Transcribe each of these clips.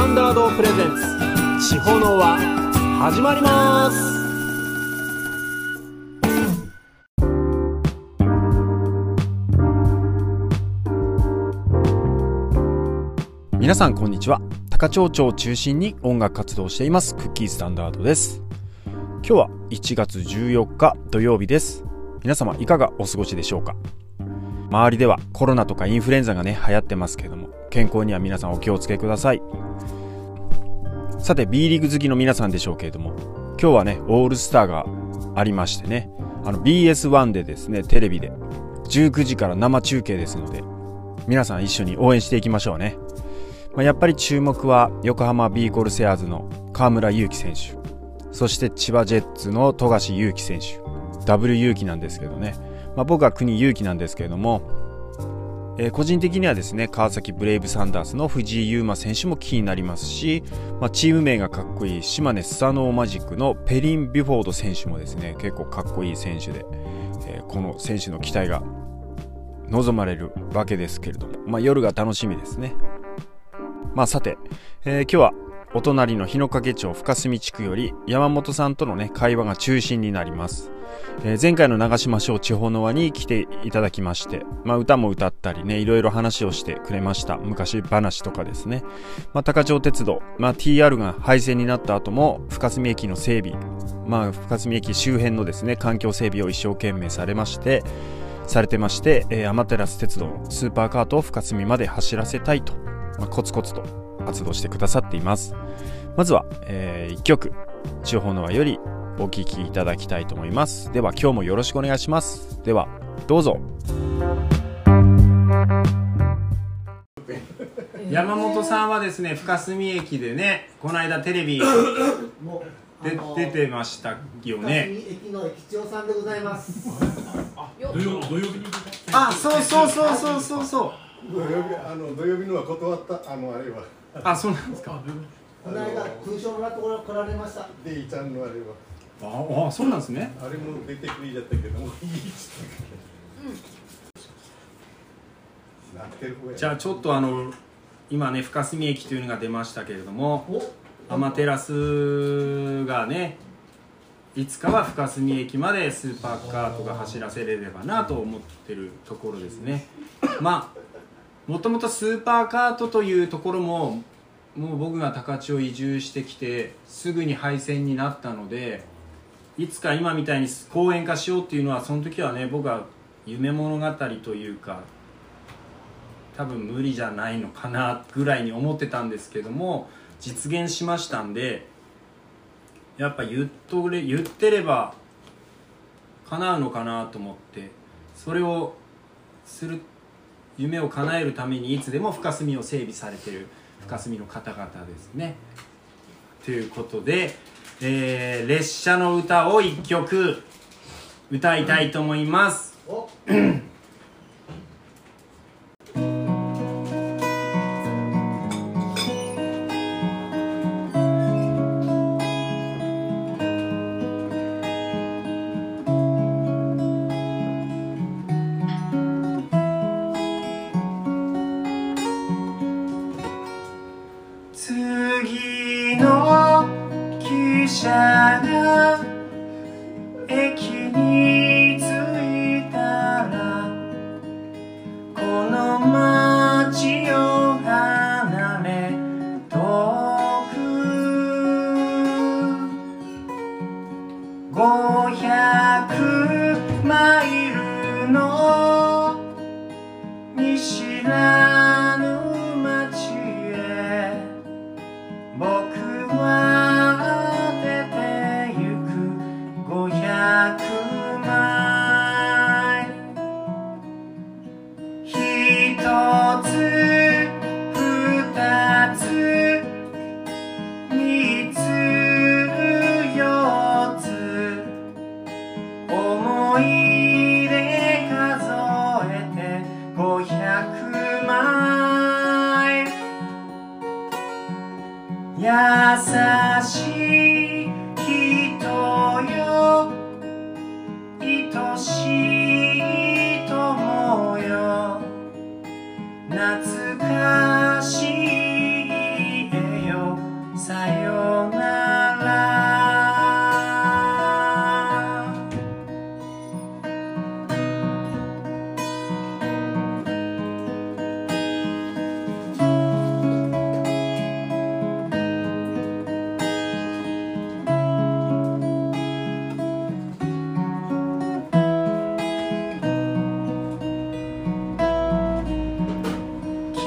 タンダードプレゼンツ。地方の輪始まります。皆さんこんにちは。高町町を中心に音楽活動しています。クッキースタンダードです。今日は1月14日土曜日です。皆様いかがお過ごしでしょうか？周りではコロナとかインフルエンザがね流行ってますけども健康には皆さんお気をつけください。さて B リーグ好きの皆さんでしょうけれども今日はねオールスターがありましてねあの BS1 でですねテレビで19時から生中継ですので皆さん一緒に応援していきましょうね、まあ、やっぱり注目は横浜ビーコルセアーズの河村勇輝選手そして千葉ジェッツの富樫勇樹選手 W 勇輝なんですけどね、まあ、僕は国勇輝なんですけれどもえー、個人的にはですね川崎ブレイブサンダースの藤井優真選手も気になりますし、まあ、チーム名がかっこいい島根スサノーマジックのペリン・ビュフォード選手もですね結構かっこいい選手で、えー、この選手の期待が望まれるわけですけれども、まあ、夜が楽しみですね。まあさて、えー、今日はお隣の日野掛町深住地区より山本さんとのね会話が中心になります。えー、前回の長島省地方の輪に来ていただきまして、まあ、歌も歌ったりね、いろいろ話をしてくれました。昔話とかですね。まあ、高千穂鉄道、まあ、TR が廃線になった後も、深住駅の整備、まあ、深住駅周辺のですね、環境整備を一生懸命されまして、されてまして、えー、アマテラス鉄道、スーパーカートを深住まで走らせたいと、まあ、コツコツと活動してくださっています。まずは、えー、1曲、地方の輪よりお聴きいただきたいと思います。では今日もよろしくお願いします。ではどうぞ。山本さんはですね深住駅でねこの間テレビで出てましたよね。駅の駅長さんでございます。土曜土曜日にあそうそうそうそうそうそう。土曜日あの土曜日のは断ったあのあれはあそうなんですか。この間空所のところ来られました。でいちゃんのあれは。ああそうなんですね。あれも出てくりだったけどもいいっつってじゃあちょっとあの今ね深住駅というのが出ましたけれどもアマテラスがねいつかは深住駅までスーパーカートが走らせれればなと思ってるところですね。まあもともとスーパーカートというところももう僕が高千を移住してきてすぐに廃線になったのでいつか今みたいに公園化しようっていうのはその時はね僕は夢物語というか多分無理じゃないのかなぐらいに思ってたんですけども実現しましたんでやっぱ言っとれ言ってれば叶うのかなと思ってそれをする夢を叶えるためにいつでも深住を整備されてる深住の方々ですね。ということでえー、列車の歌を1曲歌いたいと思います。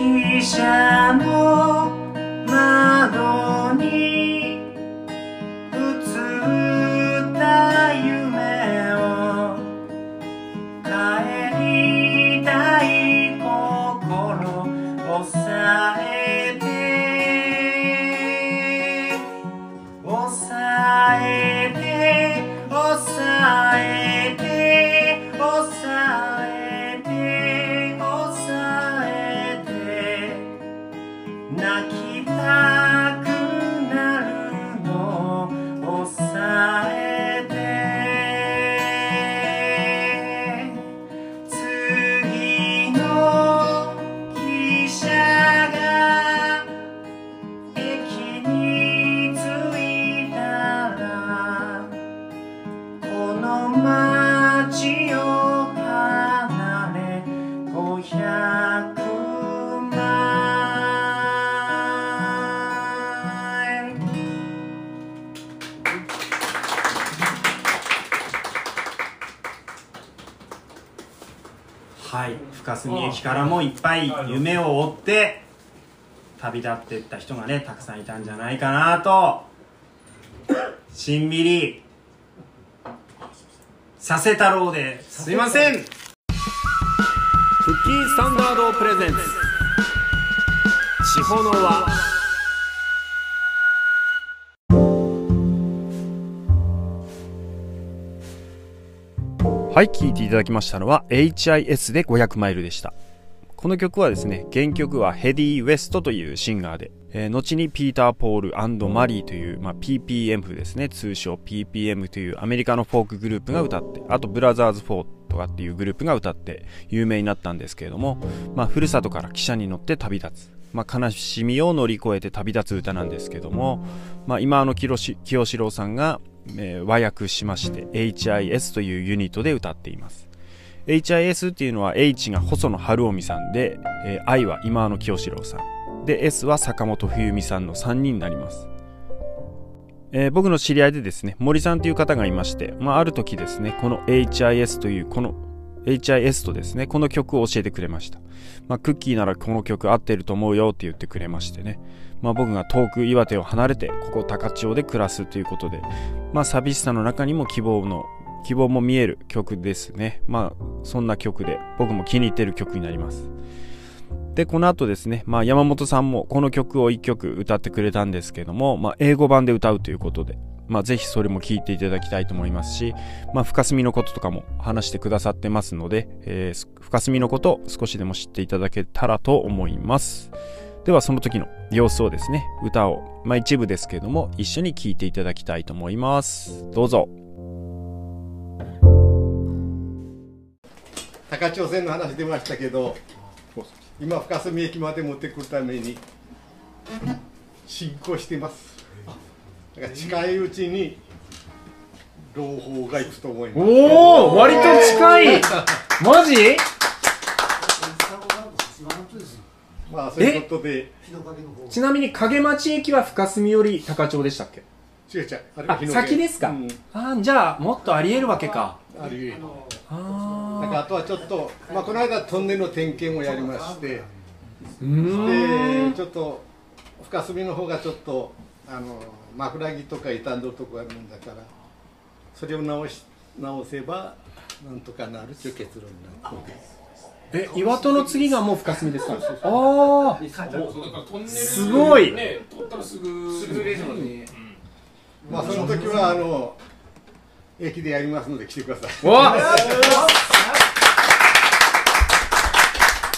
一山深住駅からもいっぱい夢を追って旅立っていった人がねたくさんいたんじゃないかなとしんみりさせ太郎ですいません。クッキースタンダードプレゼンツ。地方の輪はい聴いていただきましたのは HIS で500マイルでしたこの曲はですね原曲はヘディ・ウェストというシンガーで、えー後にピーター・ポールマリーという、まあ、PPM ですね。通称 PPM というアメリカのフォークグループが歌ってあとブラザーズ・フォーとかっていうグループが歌って有名になったんですけれども、まあ、ふるさとから汽車に乗って旅立つ、まあ、悲しみを乗り越えて旅立つ歌なんですけども、まあ、今の清志清志郎さんが、えー和訳しまして HIS というユニットで歌っています。HIS っていうのは H が細野晴臣さんで、えー I は今野清志郎さん。で S は坂本冬美さんの3人になります、えー僕の知り合いでですね森さんという方がいまして、まあ、ある時ですねこの HIS というこの HIS とですねこの曲を教えてくれました、まあ、クッキーならこの曲合ってると思うよって言ってくれましてね、まあ、僕が遠く岩手を離れてここ高千穂で暮らすということで、まあ、寂しさの中にも希望の希望も見える曲ですね。まあそんな曲で僕も気に入ってる曲になります。でこの後ですね、まあ、山本さんもこの曲を1曲歌ってくれたんですけども、まあ、英語版で歌うということで、まあ、ぜひそれも聴いていただきたいと思いますし、まあ、深澄のこととかも話してくださってますので、えー深澄のことを少しでも知っていただけたらと思います。ではその時の様子をですね歌を、まあ、一部ですけども一緒に聴いていただきたいと思います。どうぞ。高千穂線の話出ましたけど今深住駅まで持ってくるために進行してます。だから近いうちに朗報が行くと思います。おお割と近い。マジ？まあそういうことで。ちなみに影町駅は深住より高千穂でしたっけ？違う違うあ先ですか、うん。あじゃあもっとありえるわけか。ある。いあなんかあとはちょっと、まあ、この間トンネルの点検をやりましてでちょっと深澄の方がちょっとあの枕木とか傷んどるとこあるもんだからそれを直し直せばなんとかなるという結論になってえ岩戸の次がもう深住ですか？ああすごい。まあその時はあの駅でやりますので来てください わ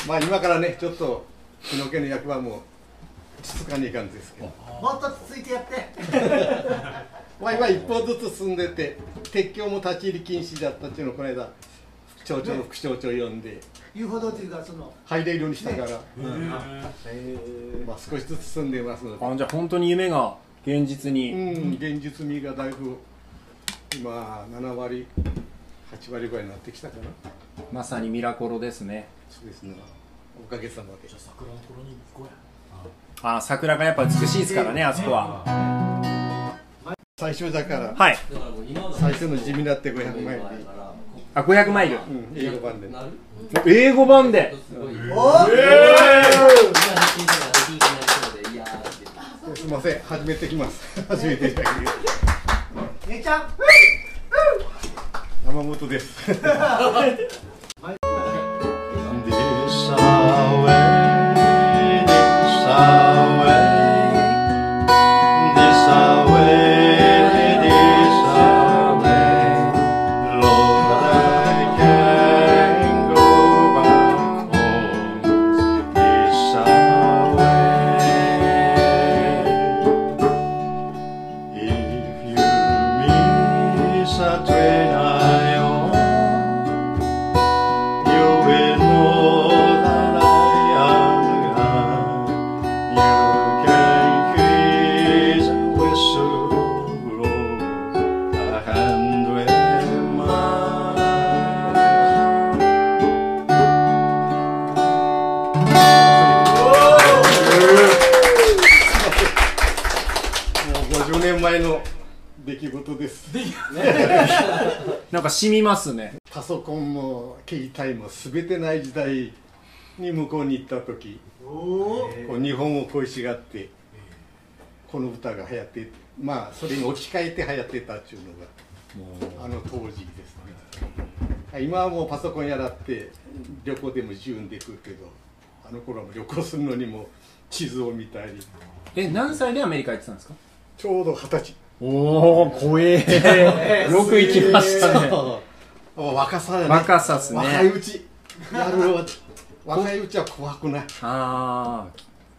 まあ今からねちょっと日野家の役場も静かにいかんですけど。もっとついてやって。まあ今一歩ずつ進んでて鉄橋も立ち入り禁止だったっていうのをこの間副町長の副町長呼んで。遊歩道というかその入れるようにしたから、まあ少しずつ進んでますので。あじゃあ本当に夢が現実うに、ん、現実味がだいぶ今7割8割ぐらいになってきたかな。まさにミラコロですね。そうですねおかげさまで。あ桜がやっぱ美しいですからねあそこは。最初だから。はい。最初の地味だって500マイル。で、あ500マイル。うん、英語版で。英語版で。おせん始めてきます。始めていた。だきます姉ちゃん。山本です 染みますね。パソコンも携帯も全てない時代に向こうに行った時こう日本を恋しがってこの歌が流行ってまあそれに置き換えて流行ってたっていうのがあの当時ですね。今はもうパソコンやらって旅行でも自由にできるけどあの頃はもう旅行するのにも地図を見たり。え何歳でアメリカ行ってたんですか？ちょうど二十歳おお怖え。よく行きましたね。若さだね。若さっすね。若いうち。やるわ。若いうちは怖くない。ああ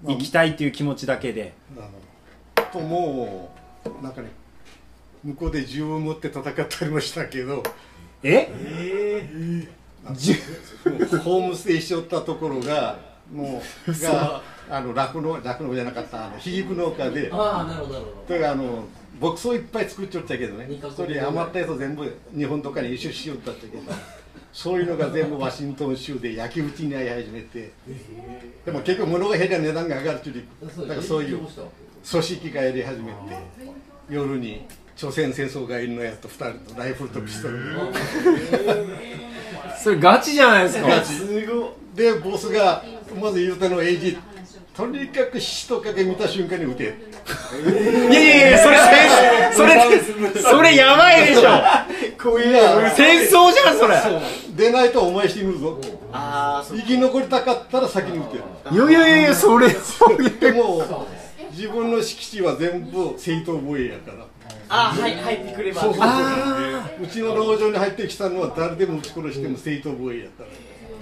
行きたいっていう気持ちだけで。あのともうなんかね向こうで銃を持って戦ったりもしたけど。え？ホームステイしよったところがもう があの酪農酪農じゃなかったあの皮肉農家で。ああなるほどなるほだからあの牧草いっぱい作っちゃったけどね。二カそ国れ余ったやつ全部日本とかに輸出しよったっちゃけど。そういうのが全部ワシントン州で焼き討ちに遭い始めて。でも結局物が減りゃ値段が上がるっていうどだからそういう組織がやり始めて夜に朝鮮戦争がいるのやと2人とライフルとピストル。それガチじゃないですか。でボスがまず言うたのはエイジとにかく人影見た瞬間に撃て いやいやいやそれそれそれやばいでしょ。戦争じゃんそれ。出ないとお前死ぬぞ。ああ生き残りたかったら先に撃ていやいやいやそれそれでも自分の敷地は全部正当防衛やから。あはい入ってくれば。そうそうそう。うちの農場に入ってきたのは誰でも撃ち殺しても正当防衛やから。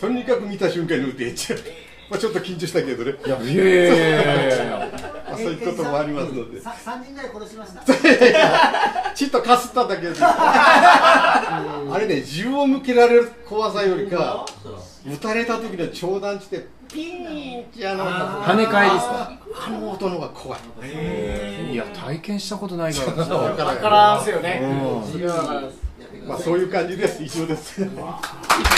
とにかく見た瞬間に撃てってまあちょっと緊張したけどね。いやいやいやいや そういうこともありますので。さ三人ぐらい殺しました。ちっとかすっただけで。あれね銃を向けられる怖さよりか撃たれた時の長弾地でピーンってあの跳ね返りですか？あの音の方が怖い。いや体験したことないから。だからわからんすよね。まあそういう感じです。以上ですやっぱりハンドル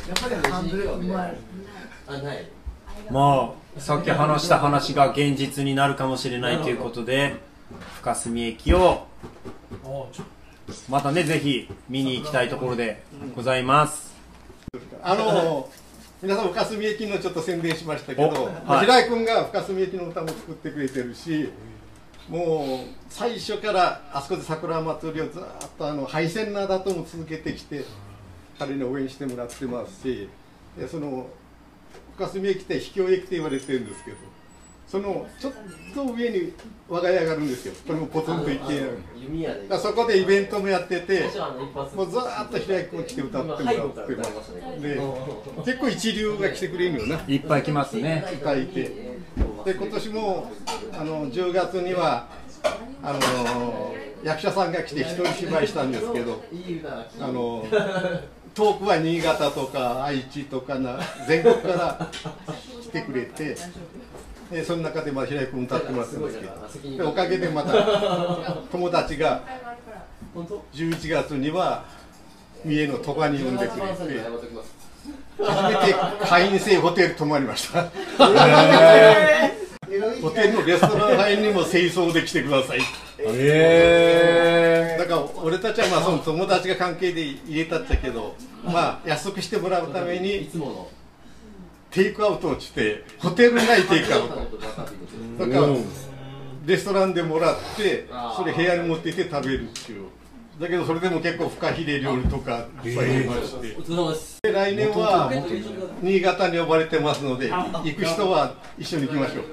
うまいあないまあさっき話した話が現実になるかもしれないということで深住駅をまたねぜひ見に行きたいところでございます。あの皆さん深住駅のちょっと宣伝しましたけど、おはい。平井君が深住駅の歌も作ってくれてるしもう最初からあそこで桜祭りをずっとあの配線なだとも続けてきて彼に応援してもらってますしでその深住駅って秘境駅って言われてるんですけどそのちょっと上に我が家があるんですよ。これもポツンと一軒家。だか弓矢で。らそこでイベントもやっててもうずーっと平井君来て歌ってもらって。ましたねで結構一流が来てくれるよな。いっぱい来ますね。歌いて。で今年もあの10月にはあの役者さんが来て一人芝居したんですけどあの 遠くは新潟とか愛知とかな全国から来てくれてでその中でまあ平井君歌ってもらってますけど。でおかげでまた友達が本当？11月には三重の鳥羽に呼んでくれて初めて会員制ホテル泊まりました。ホテルのレストラン会員にも清掃で来てくださいへだから俺たちはまあその友達が関係で入れたっちゃけどまあ安くしてもらうためいにつものテイクアウトをしてホテル内テイクアウト。だからレストランでもらってそれ部屋に持って行って食べるっていう。だけどそれでも結構フカヒレ料理とかいっぱい入れまして。で来年は新潟に呼ばれてますので行く人は一緒に行きましょう。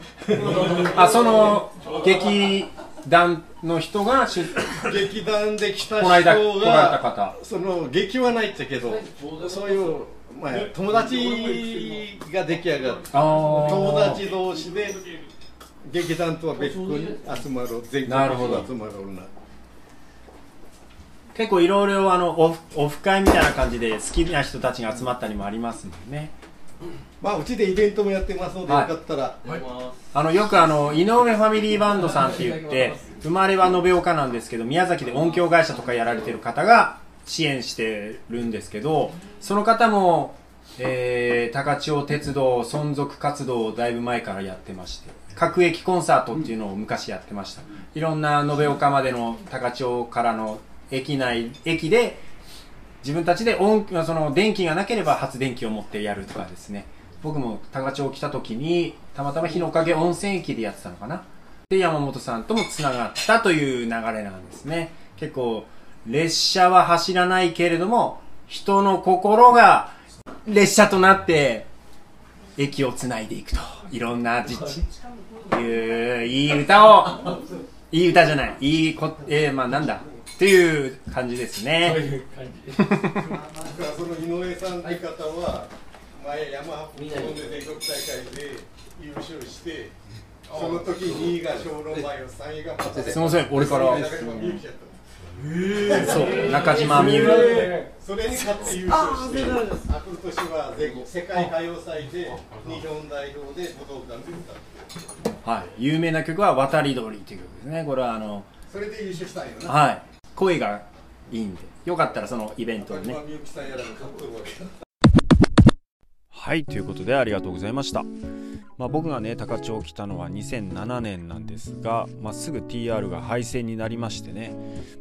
あその劇団の人が出劇団で来たこの間人来られたが方。その劇はないっちゃけどそういう、まあ、友達が出来上がる友達同士で劇団とは別個に集まる全国なるほど。に集まるな。結構いろいろあのオフオフ会みたいな感じで好きな人たちが集まったりもありますもんねまあうちでイベントもやってますので、はい。よかったら。あのよくあの井上ファミリーバンドさんって言って生まれは延岡なんですけど宮崎で音響会社とかやられてる方が支援してるんですけどその方も、えー、高千穂鉄道存続活動をだいぶ前からやってまして各駅コンサートっていうのを昔やってました。いろんな延岡までの高千穂からの駅内駅で自分たちで音その電気がなければ発電機を持ってやるとかですね。僕も高千穂来た時にたまたま日の影温泉駅でやってたのかな。で山本さんともつながったという流れなんですね。結構列車は走らないけれども人の心が列車となって駅をつないでいくと。いろんな実地いういい歌を。いい歌じゃない。いいこえー、まあなんだ。っていう感じですね。だからその井上さんって方は前山発本で全国大会で優勝してその時2位が小論前を3位が松すいません俺から。そう中島みゆき。それに勝って優勝して、あくる年は全国世界歌謡祭で日本代表で武道館で歌って、はい、有名な曲は「渡り鳥」という曲ですね。これはあのそれで優勝したんよな。はい声がいいんで。よかったらそのイベントでね。はいということでありがとうございました、まあ、僕がね高千穂来たのは2007年なんですが、まあ、すぐ TR が廃線になりましてね、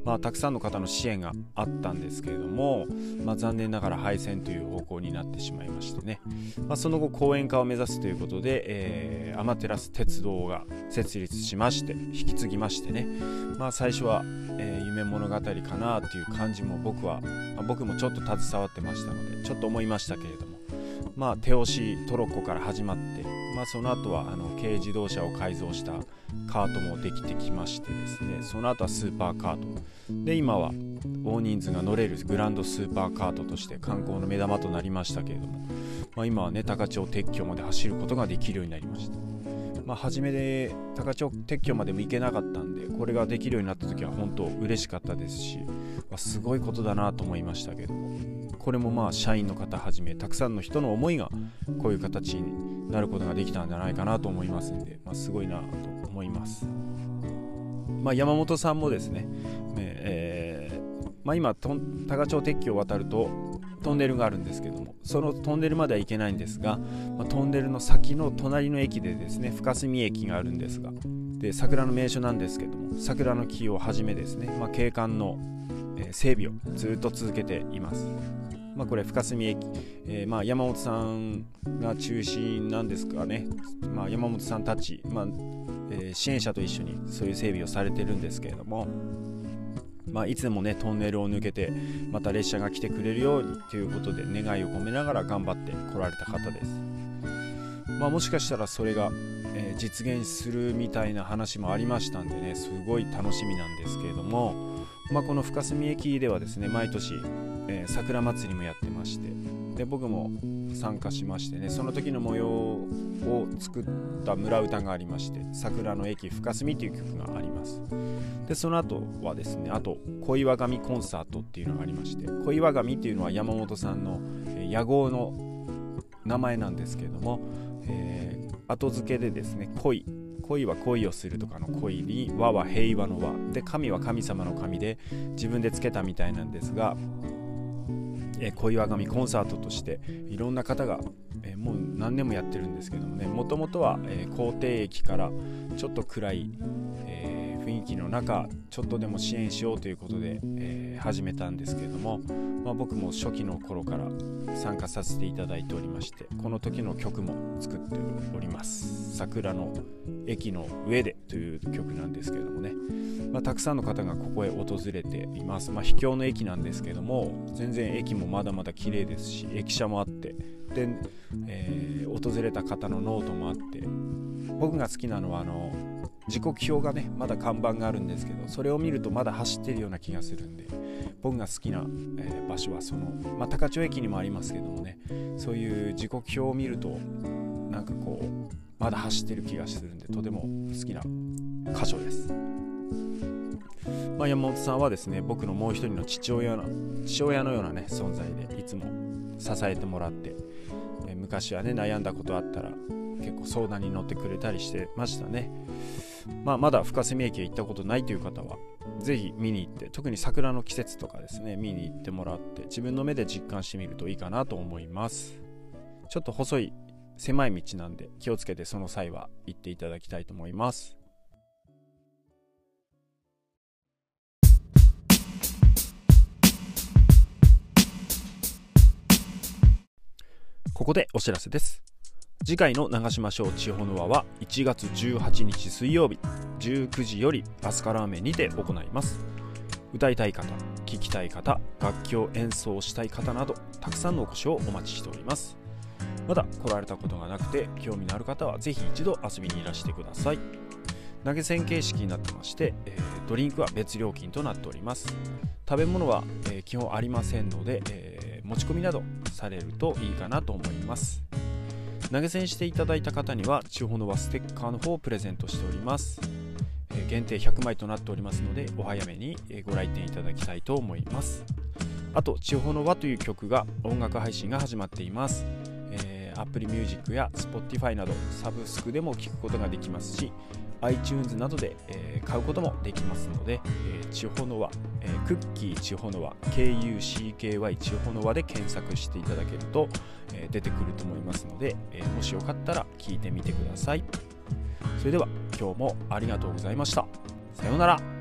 まあ、たくさんの方の支援があったんですけれども、まあ、残念ながら廃線という方向になってしまいましてね、まあ、その後公園化を目指すということで、えー、アマテラス鉄道が設立しまして引き継ぎましてね、まあ、最初は、えー夢物語かなっていう感じも僕は、まあ僕もちょっと携わってましたのでちょっと思いましたけれどもまあ、手押しトロッコから始まって、まあ、その後はあの軽自動車を改造したカートもできてきましてですねその後はスーパーカート。で今は大人数が乗れるグランドスーパーカートとして観光の目玉となりましたけれども、まあ、今はね高千穂鉄橋まで走ることができるようになりました。まあ、初めで高千穂鉄橋までも行けなかったんでこれができるようになった時は本当嬉しかったですし、ますごいことだなと思いましたけども。これもまあ社員の方はじめたくさんの人の思いがこういう形になることができたんじゃないかなと思いますんで、まあ、すごいなと思います、まあ、山本さんもですねねえーまあ、今とん高千穂鉄橋を渡るとトンネルがあるんですけどもそのトンネルまでは行けないんですが、まあ、トンネルの先の隣の駅でですね深住駅があるんですがで桜の名所なんですけども桜の木をはじめですね、まあ、景観の、整備をずっと続けています。まあ、これ深住駅、えーまあ、山本さんが中心なんですかね、まあ、山本さんたち、まあえー支援者と一緒にそういう整備をされてるんですけれども、まあ、いつでもねトンネルを抜けてまた列車が来てくれるようにということで願いを込めながら頑張ってこられた方です、まあ、もしかしたらそれが、えー実現するみたいな話もありましたんでねすごい楽しみなんですけれども、まあ、この深住駅ではですね毎年、えー桜祭りもやってましてで僕も参加しましてねその時の模様を作った村歌がありまして「桜の駅深住」という曲があります。でその後はですねあと恋和神コンサートっていうのがありまして恋和神っていうのは山本さんの、えー野号の名前なんですけれども、えー後付けでですね恋恋は恋をするとかの恋に和は平和の和。で神は神様の神で自分でつけたみたいなんですが、えー恋和神コンサートとしていろんな方が、えーもう何年もやってるんですけどもねもともとは、えー駅からちょっと暗い、え雰囲気の中ちょっとでも支援しようということで、えー始めたんですけれども、まあ、僕も初期の頃から参加させていただいておりましてこの時の曲も作っております「桜の駅の上で」という曲なんですけれどもね、まあ、たくさんの方がここへ訪れています、まあ、秘境の駅なんですけども全然駅もまだまだ綺麗ですし駅舎もあってで、えー訪れた方のノートもあって僕が好きなのはあの時刻表がねまだ看板があるんですけどそれを見るとまだ走ってるような気がするんで僕が好きな、え場所はその、まあ、高千穂駅にもありますけどもねそういう時刻表を見るとなんかこうまだ走ってる気がするんでとても好きな箇所です、まあ、山本さんはですね僕のもう一人の父親の父親のようなね存在でいつも支えてもらって、え昔はね悩んだことあったら結構相談に乗ってくれたりしてましたね。まあ、まだ深瀬駅へ行ったことないという方はぜひ見に行って特に桜の季節とかですね見に行ってもらって自分の目で実感してみるといいかなと思います。ちょっと細い狭い道なんで気をつけてその際は行っていただきたいと思います。ここでお知らせです。次回の長島省地方の輪は1月18日水曜日19時よりアスカラーメンにて行います。歌いたい方聴きたい方楽器を演奏したい方などたくさんのお越しをお待ちしております。まだ来られたことがなくて興味のある方はぜひ一度遊びにいらしてください。投げ銭形式になってまして、えードリンクは別料金となっております。食べ物は、えー基本ありませんので、えー持ち込みなどされるといいかなと思います。投げ銭していただいた方には地方の輪ステッカーの方をプレゼントしております、限定100枚となっておりますのでお早めにご来店いただきたいと思います。あと「地方の輪」という曲が音楽配信が始まっています、えー、Apple Music や Spotify などサブスクでも聴くことができますし iTunes などで、えー買うこともできますので、えー地方の輪、えークッキー地方の輪 KUCKY 地方の輪で検索していただけると、えー出てくると思いますので、えーもしよかったら聞いてみてください。それでは今日もありがとうございました。さようなら。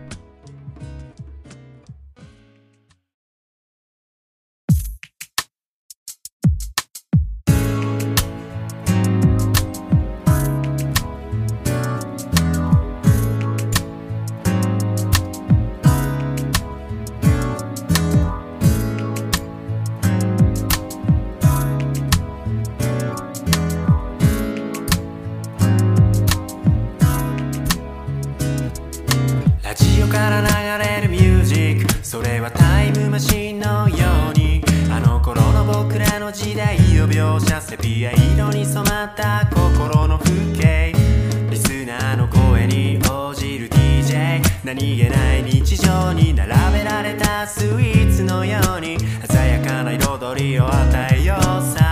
スイーツのように鮮やかな彩りを与えようさ。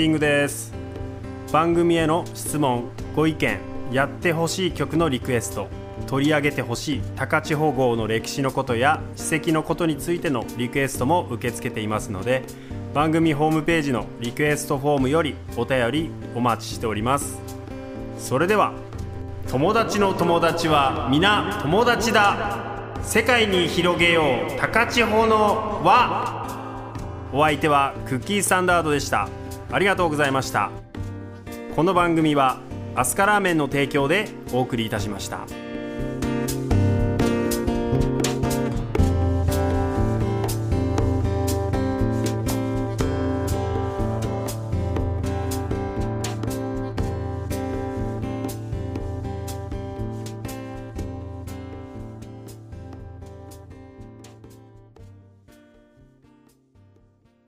ディングです。番組への質問ご意見やってほしい曲のリクエスト取り上げてほしい高千穂号の歴史のことや史跡のことについてのリクエストも受け付けていますので番組ホームページのリクエストフォームよりお便りお待ちしております。それでは友達の友達は皆友達だ。世界に広げよう高千穂の輪。お相手はクッキースタンダードでした。ありがとうございました。この番組はアスカラーメンの提供でお送りいたしました。